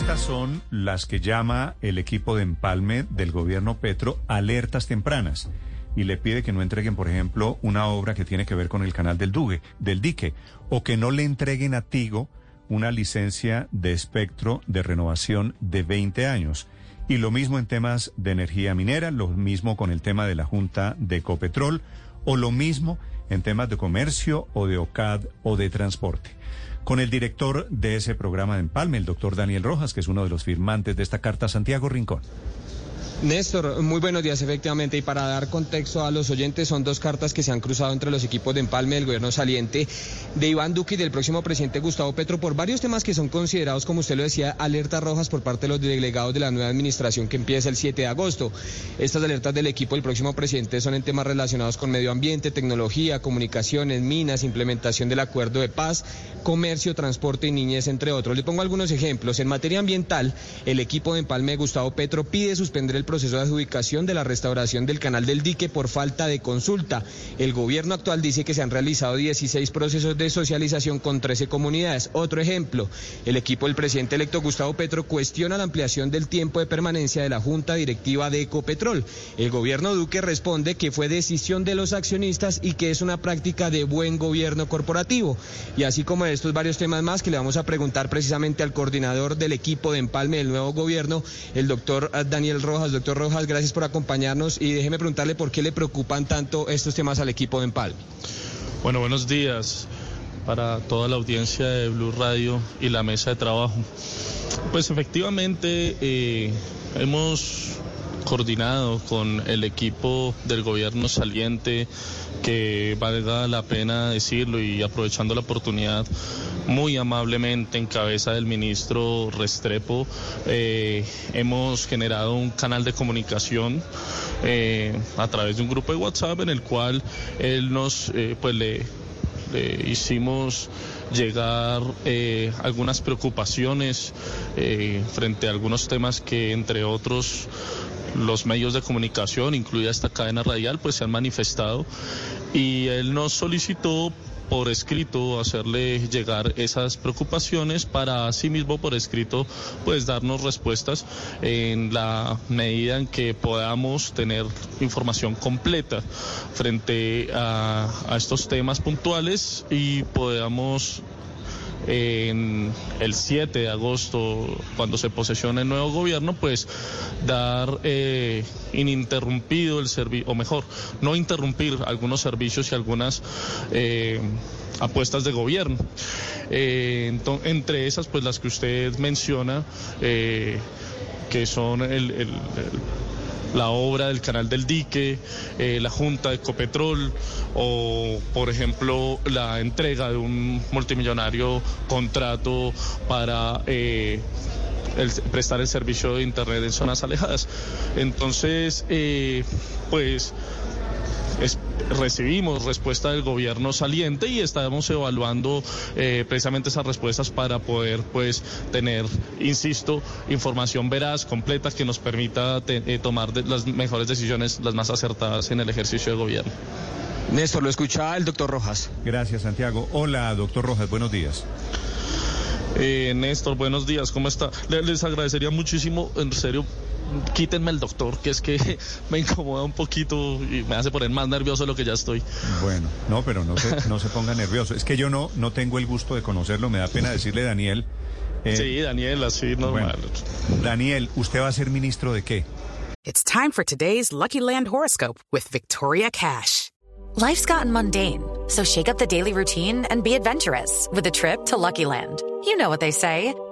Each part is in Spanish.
Estas son las que llama el equipo de empalme del gobierno Petro alertas tempranas y le pide que no entreguen, por ejemplo, una obra que tiene que ver con el canal del Duque, del dique, o que no le entreguen a Tigo una licencia de espectro de renovación de 20 años. Y lo mismo en temas de energía minera, lo mismo con el tema de la Junta de Ecopetrol, o lo mismo en temas de comercio o de OCAD o de transporte. Con el director de ese programa de Empalme, el doctor Daniel Rojas, que es uno de los firmantes de esta carta, Santiago Rincón. Néstor, muy buenos días efectivamente y para dar contexto a los oyentes son dos cartas que se han cruzado entre los equipos de empalme del gobierno saliente de Iván Duque y del próximo presidente Gustavo Petro por varios temas que son considerados, como usted lo decía, alertas rojas por parte de los delegados de la nueva administración que empieza el 7 de agosto. Estas alertas del equipo del próximo presidente son en temas relacionados con medio ambiente, tecnología, comunicaciones, minas, implementación del acuerdo de paz, comercio, transporte y niñez, entre otros. Le pongo algunos ejemplos. En materia ambiental, el equipo de empalme de Gustavo Petro pide suspender el proceso de adjudicación de la restauración del canal del dique por falta de consulta. El gobierno actual dice que se han realizado 16 procesos de socialización con 13 comunidades. Otro ejemplo, el equipo del presidente electo Gustavo Petro cuestiona la ampliación del tiempo de permanencia de la Junta Directiva de Ecopetrol. El gobierno Duque responde que fue decisión de los accionistas y que es una práctica de buen gobierno corporativo. Y así como estos varios temas más que le vamos a preguntar precisamente al coordinador del equipo de empalme del nuevo gobierno, el doctor Daniel Rojas. Doctor Rojas, gracias por acompañarnos y déjeme preguntarle por qué le preocupan tanto estos temas al equipo de Empalme. Bueno, buenos días para toda la audiencia de Blue Radio y la mesa de trabajo. Pues efectivamente eh, hemos coordinado con el equipo del gobierno saliente, que valga la pena decirlo y aprovechando la oportunidad, muy amablemente en cabeza del ministro Restrepo, eh, hemos generado un canal de comunicación eh, a través de un grupo de WhatsApp en el cual él nos, eh, pues le, hicimos llegar algunas preocupaciones frente a algunos temas que entre otros los medios de comunicación, incluida esta cadena radial, pues se han manifestado y él nos solicitó por escrito hacerle llegar esas preocupaciones para asimismo por escrito pues darnos respuestas en la medida en que podamos tener información completa frente a estos temas puntuales y podamos en el 7 de agosto, cuando se posesiona el nuevo gobierno, pues dar eh, ininterrumpido el servicio, o mejor, no interrumpir algunos servicios y algunas eh, apuestas de gobierno. Eh, entre esas, pues las que usted menciona, que son el la obra del canal del dique, eh, la junta de Ecopetrol o, por ejemplo, la entrega de un multimillonario contrato para... Eh, el, prestar el servicio de Internet en zonas alejadas. Entonces, eh, pues es, recibimos respuesta del gobierno saliente y estamos evaluando eh, precisamente esas respuestas para poder pues tener, insisto, información veraz, completa, que nos permita te, eh, tomar de, las mejores decisiones, las más acertadas en el ejercicio de gobierno. Néstor, lo escucha el doctor Rojas. Gracias, Santiago. Hola, doctor Rojas, buenos días. Eh, Néstor, buenos días, ¿cómo está? Les agradecería muchísimo, en serio, quítenme el doctor, que es que me incomoda un poquito y me hace poner más nervioso de lo que ya estoy. Bueno, no, pero no se, no se ponga nervioso. Es que yo no, no tengo el gusto de conocerlo, me da pena decirle Daniel. Eh, sí, Daniel, así normal. Bueno, Daniel, ¿usted va a ser ministro de qué? It's time for today's Lucky Land horoscope with Victoria Cash. Life's gotten mundane, so shake up the daily routine and be adventurous with a trip to Lucky Land. You know what they say.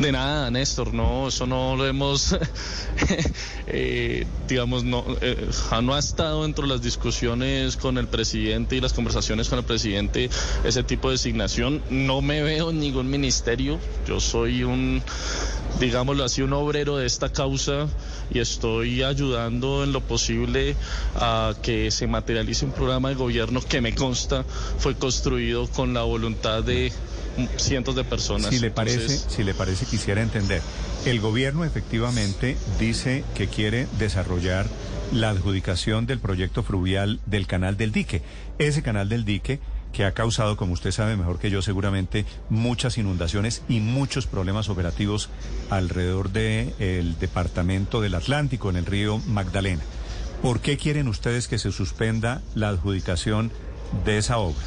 De nada, Néstor, no, eso no lo hemos, eh, digamos, no, eh, no ha estado dentro de las discusiones con el presidente y las conversaciones con el presidente ese tipo de designación. No me veo en ningún ministerio, yo soy un, digámoslo así, un obrero de esta causa y estoy ayudando en lo posible a que se materialice un programa de gobierno que me consta fue construido con la voluntad de cientos de personas. Si le parece, Entonces, si le parece, quisiera entender. El gobierno efectivamente dice que quiere desarrollar la adjudicación del proyecto fluvial del canal del dique. Ese canal del dique que ha causado, como usted sabe mejor que yo, seguramente muchas inundaciones y muchos problemas operativos alrededor del departamento del Atlántico, en el río Magdalena. ¿Por qué quieren ustedes que se suspenda la adjudicación de esa obra?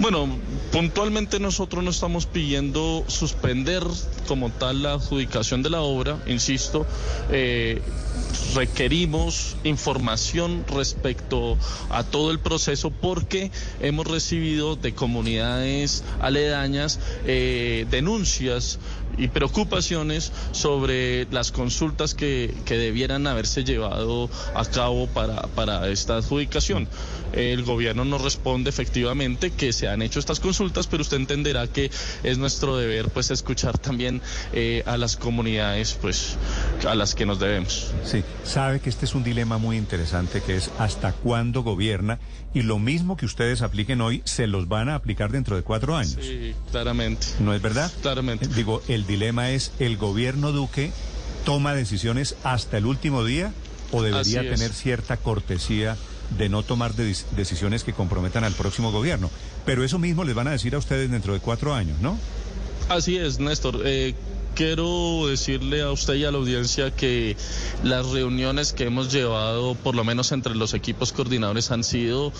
Bueno, puntualmente nosotros no estamos pidiendo suspender como tal la adjudicación de la obra, insisto, eh, requerimos información respecto a todo el proceso porque hemos recibido de comunidades aledañas eh, denuncias y preocupaciones sobre las consultas que, que, debieran haberse llevado a cabo para, para esta adjudicación. El gobierno nos responde efectivamente que se han hecho estas consultas, pero usted entenderá que es nuestro deber pues escuchar también eh, a las comunidades pues a las que nos debemos. Sí, sabe que este es un dilema muy interesante que es hasta cuándo gobierna y lo mismo que ustedes apliquen hoy se los van a aplicar dentro de cuatro años. Sí, claramente. ¿No es verdad? Claramente. Digo, el dilema es, ¿el gobierno Duque toma decisiones hasta el último día o debería tener cierta cortesía de no tomar de decisiones que comprometan al próximo gobierno? Pero eso mismo les van a decir a ustedes dentro de cuatro años, ¿no? Así es, Néstor. Eh, quiero decirle a usted y a la audiencia que las reuniones que hemos llevado, por lo menos entre los equipos coordinadores, han sido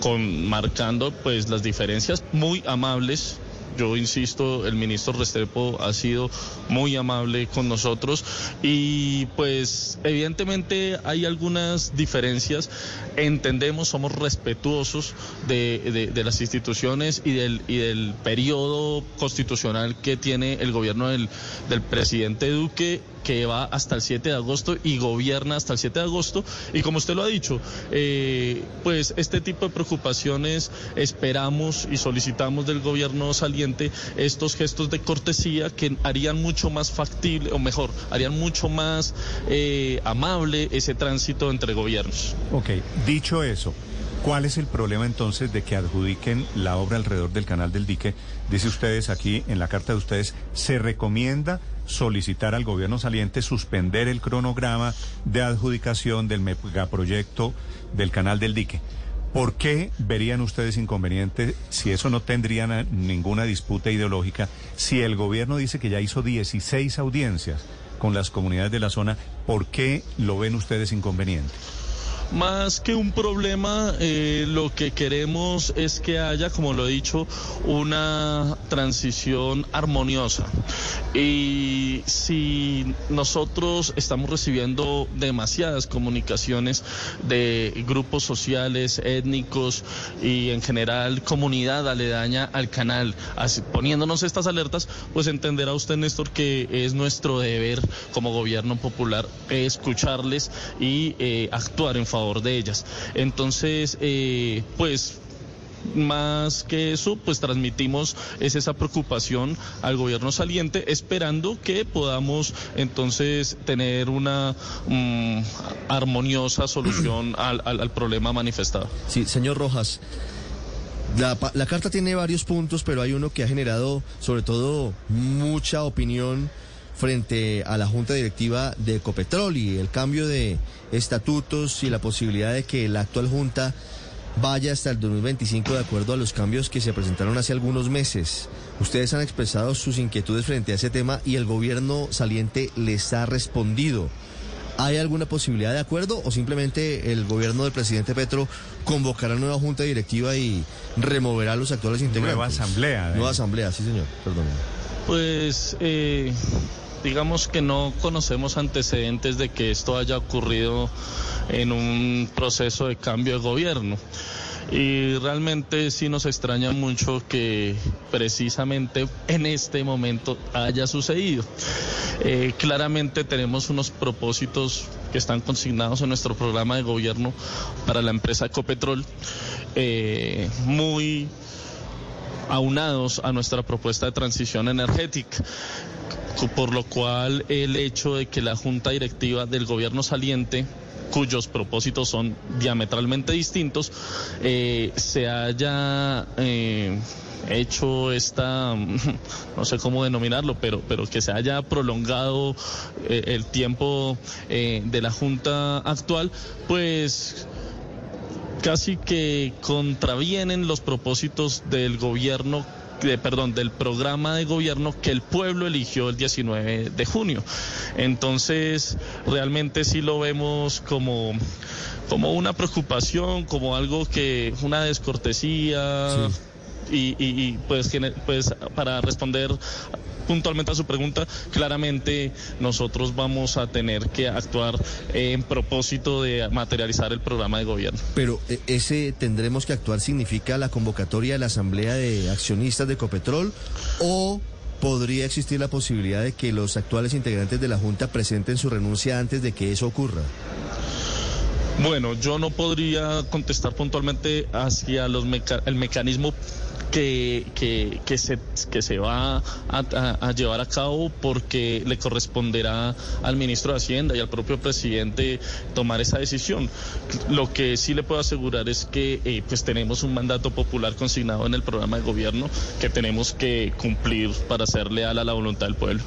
con, marcando pues las diferencias muy amables yo insisto, el ministro Restrepo ha sido muy amable con nosotros y pues evidentemente hay algunas diferencias. Entendemos, somos respetuosos de, de, las instituciones y del, y del periodo constitucional que tiene el gobierno del, del presidente Duque que va hasta el 7 de agosto y gobierna hasta el 7 de agosto. Y como usted lo ha dicho, eh, pues este tipo de preocupaciones esperamos y solicitamos del gobierno saliente estos gestos de cortesía que harían mucho más factible, o mejor, harían mucho más eh, amable ese tránsito entre gobiernos. Ok, dicho eso. ¿Cuál es el problema entonces de que adjudiquen la obra alrededor del canal del dique? Dice ustedes aquí en la carta de ustedes, se recomienda solicitar al gobierno saliente suspender el cronograma de adjudicación del megaproyecto del canal del dique. ¿Por qué verían ustedes inconveniente si eso no tendría ninguna disputa ideológica? Si el gobierno dice que ya hizo 16 audiencias con las comunidades de la zona, ¿por qué lo ven ustedes inconveniente? Más que un problema, eh, lo que queremos es que haya, como lo he dicho, una transición armoniosa. Y si nosotros estamos recibiendo demasiadas comunicaciones de grupos sociales, étnicos y en general comunidad aledaña al canal, poniéndonos estas alertas, pues entenderá usted, Néstor, que es nuestro deber como gobierno popular escucharles y eh, actuar en favor de ellas. Entonces, eh, pues más que eso, pues transmitimos es esa preocupación al gobierno saliente, esperando que podamos entonces tener una um, armoniosa solución al, al, al, problema manifestado. Sí, señor Rojas. La, la carta tiene varios puntos, pero hay uno que ha generado sobre todo mucha opinión frente a la Junta Directiva de Ecopetrol y el cambio de estatutos y la posibilidad de que la actual Junta vaya hasta el 2025 de acuerdo a los cambios que se presentaron hace algunos meses. Ustedes han expresado sus inquietudes frente a ese tema y el gobierno saliente les ha respondido. ¿Hay alguna posibilidad de acuerdo o simplemente el gobierno del presidente Petro convocará nueva junta directiva y removerá a los actuales integrantes? Nueva asamblea. ¿eh? Nueva asamblea, sí señor, perdón. Pues eh, digamos que no conocemos antecedentes de que esto haya ocurrido en un proceso de cambio de gobierno y realmente sí nos extraña mucho que precisamente en este momento haya sucedido. Eh, claramente tenemos unos propósitos que están consignados en nuestro programa de gobierno para la empresa Ecopetrol, eh, muy aunados a nuestra propuesta de transición energética por lo cual el hecho de que la junta directiva del gobierno saliente cuyos propósitos son diametralmente distintos, eh, se haya eh, hecho esta, no sé cómo denominarlo, pero, pero que se haya prolongado eh, el tiempo de la Junta actual, pues casi que contravienen los propósitos del gobierno perdón, del programa de gobierno que el pueblo eligió el 19 de junio. Entonces, realmente sí lo vemos como como una preocupación, como algo que una descortesía y, y, pues, pues para responder puntualmente a su pregunta, claramente nosotros vamos a tener que actuar en propósito de materializar el programa de gobierno. Pero eh, ese tendremos que actuar significa la convocatoria de la Asamblea de Accionistas de Copetrol o podría existir la posibilidad de que los actuales integrantes de la Junta presenten su renuncia antes de que eso ocurra. Bueno, yo no podría contestar puntualmente hacia los el mecanismo que, que, que, se, que se va a, llevar a cabo porque le corresponderá al ministro de Hacienda y al propio presidente tomar esa decisión. Lo que sí le puedo asegurar es que eh, pues tenemos un mandato popular consignado en el programa de gobierno que tenemos que cumplir para ser leal a la voluntad del pueblo.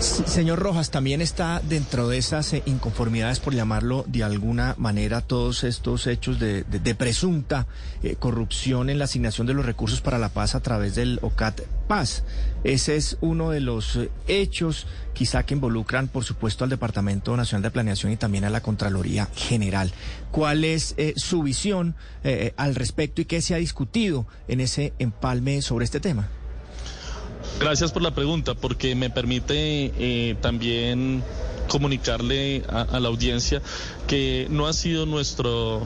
Señor Rojas, también está dentro de esas eh, inconformidades, por llamarlo de alguna manera, todos estos hechos de, presunta eh, corrupción en la asignación de los recursos para la paz a través del OCAT Paz. Ese es uno de los eh, hechos quizá que involucran, por supuesto, al Departamento Nacional de Planeación y también a la Contraloría General. ¿Cuál es su visión al respecto y qué se ha discutido en ese empalme sobre este tema? Gracias por la pregunta, porque me permite eh, también comunicarle a, la audiencia que no ha sido nuestro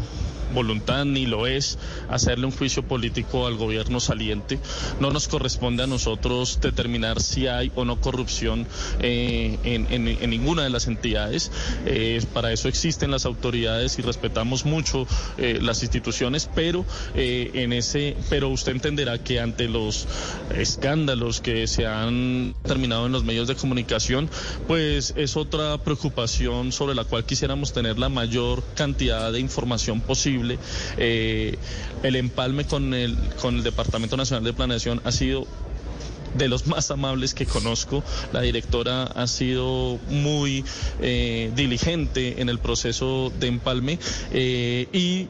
voluntad ni lo es hacerle un juicio político al gobierno saliente. No nos corresponde a nosotros determinar si hay o no corrupción eh, en, ninguna de las entidades. Eh, para eso existen las autoridades y respetamos mucho eh, las instituciones, pero en ese, pero usted entenderá que ante los escándalos que se han terminado en los medios de comunicación, pues es otra preocupación sobre la cual quisiéramos tener la mayor cantidad de información posible eh, el empalme con el, con el Departamento Nacional de Planeación ha sido de los más amables que conozco. La directora ha sido muy eh, diligente en el proceso de empalme eh, y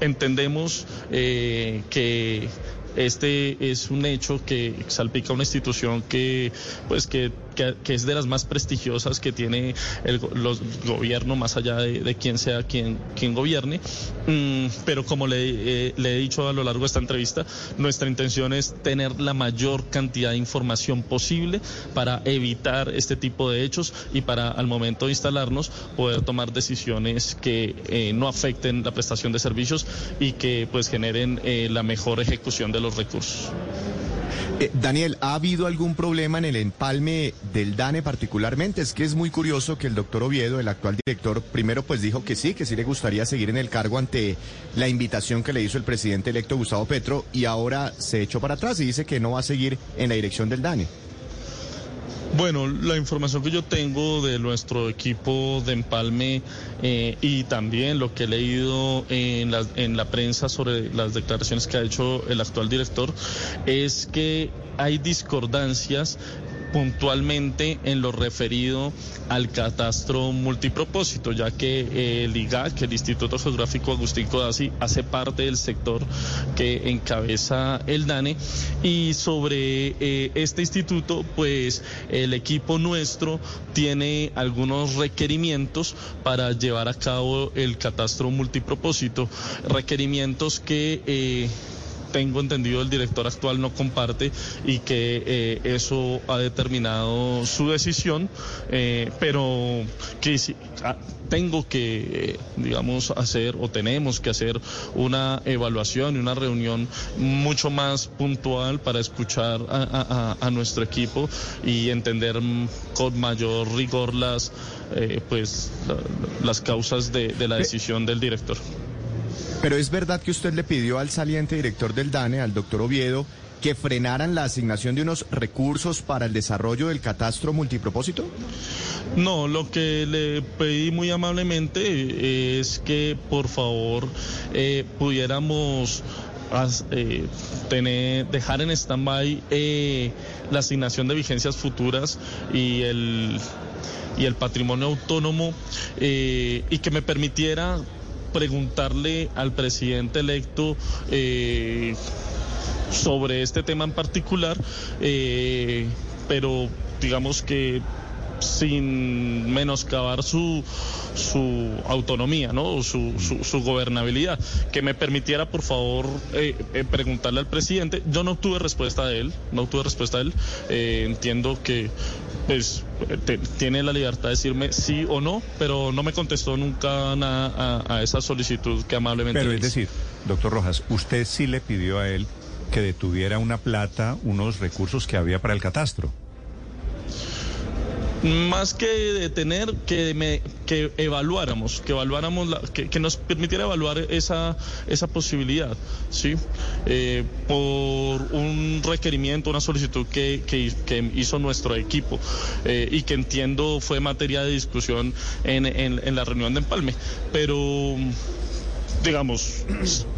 entendemos que este es un hecho que salpica una institución que pues que que, es de las más prestigiosas que tiene el los gobierno, más allá de, de quien sea quien, quien gobierne. Mm, pero como le, eh, le he dicho a lo largo de esta entrevista, nuestra intención es tener la mayor cantidad de información posible para evitar este tipo de hechos y para al momento de instalarnos poder tomar decisiones que eh, no afecten la prestación de servicios y que pues generen eh, la mejor ejecución de los recursos. Eh, Daniel, ¿ha habido algún problema en el empalme del DANE particularmente? Es que es muy curioso que el doctor Oviedo, el actual director, primero pues dijo que sí, que sí le gustaría seguir en el cargo ante la invitación que le hizo el presidente electo Gustavo Petro y ahora se echó para atrás y dice que no va a seguir en la dirección del DANE. Bueno, la información que yo tengo de nuestro equipo de empalme eh, y también lo que he leído en en la prensa sobre las declaraciones que ha hecho el actual director es que hay discordancias puntualmente en lo referido al catastro multipropósito, ya que eh, el IGAC, el Instituto Geográfico Agustín Codazzi, hace parte del sector que encabeza el DANE. Y sobre eh, este instituto, pues el equipo nuestro tiene algunos requerimientos para llevar a cabo el catastro multipropósito, requerimientos que... Eh, tengo entendido el director actual no comparte y que eh, eso ha determinado su decisión, eh, pero que si, ah, tengo que, digamos, hacer o tenemos que hacer una evaluación y una reunión mucho más puntual para escuchar a, a nuestro equipo y entender con mayor rigor las, eh, pues, la- las causas de, de la decisión del director. Pero es verdad que usted le pidió al saliente director del DANE, al doctor Oviedo, que frenaran la asignación de unos recursos para el desarrollo del catastro multipropósito? No, lo que le pedí muy amablemente es que por favor eh, pudiéramos eh, tener, dejar en stand-by eh, la asignación de vigencias futuras y el, y el patrimonio autónomo y que me permitiera preguntarle al presidente electo eh, sobre este tema en particular, eh, pero digamos que sin menoscabar su, su autonomía, ¿no? Su, su, su gobernabilidad. Que me permitiera, por favor, eh, eh, preguntarle al presidente. Yo no tuve respuesta de él, no tuve respuesta de él. Eh, entiendo que pues te- tiene la libertad de decirme sí o no, pero no me contestó nunca nada a, a esa solicitud que amablemente Pero es decir, doctor Rojas, usted sí le pidió a él que detuviera una plata, unos recursos que había para el catastro. Más que detener, que me, que evaluáramos, que evaluáramos, la- que, que nos permitiera evaluar esa, esa posibilidad, ¿sí? Eh, por un requerimiento, una solicitud que, que, que hizo nuestro equipo eh, y que entiendo fue materia de discusión en, en, en la reunión de Empalme. Pero digamos,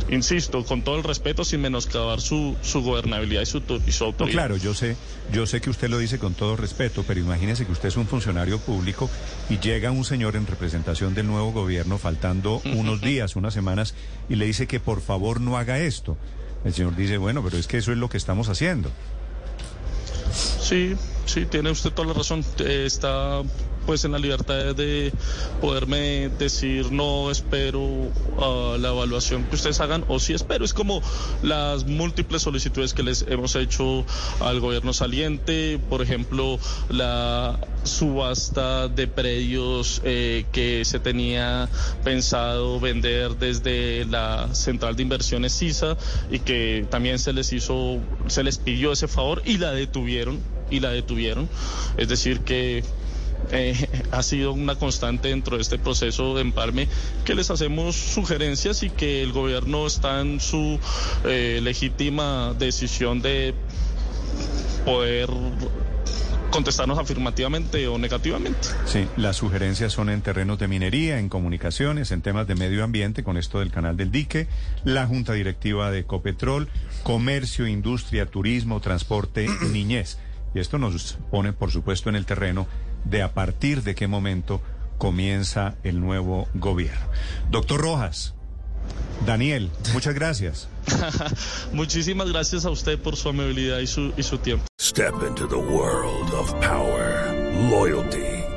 insisto, con todo el respeto, sin menoscabar su, su gobernabilidad y su, y su No, autoridad. claro, yo sé, yo sé que usted lo dice con todo respeto, pero imagínese que usted es un funcionario público y llega un señor en representación del nuevo gobierno faltando unos días, unas semanas, y le dice que por favor no haga esto. El señor dice, bueno, pero es que eso es lo que estamos haciendo. Sí, sí, tiene usted toda la razón. Eh, Está pues en la libertad de poderme decir no espero la evaluación que ustedes hagan o sí espero. Es como las múltiples solicitudes que les hemos hecho al gobierno saliente, por ejemplo, la subasta de predios eh, que se tenía pensado vender desde la central de inversiones CISA y que también se les hizo, se les pidió ese favor y la detuvieron y la detuvieron. Es decir que eh, ha sido una constante dentro de este proceso de empalme que les hacemos sugerencias y que el gobierno está en su eh, legítima decisión de poder contestarnos afirmativamente o negativamente. Sí, las sugerencias son en terrenos de minería, en comunicaciones, en temas de medio ambiente, con esto del canal del dique, la junta directiva de Copetrol, comercio, industria, turismo, transporte, niñez. Y esto nos pone, por supuesto, en el terreno de a partir de qué momento comienza el nuevo gobierno. Doctor Rojas, Daniel, muchas gracias. Muchísimas gracias a usted por su amabilidad y su, y su tiempo. Step into the world of power, loyalty,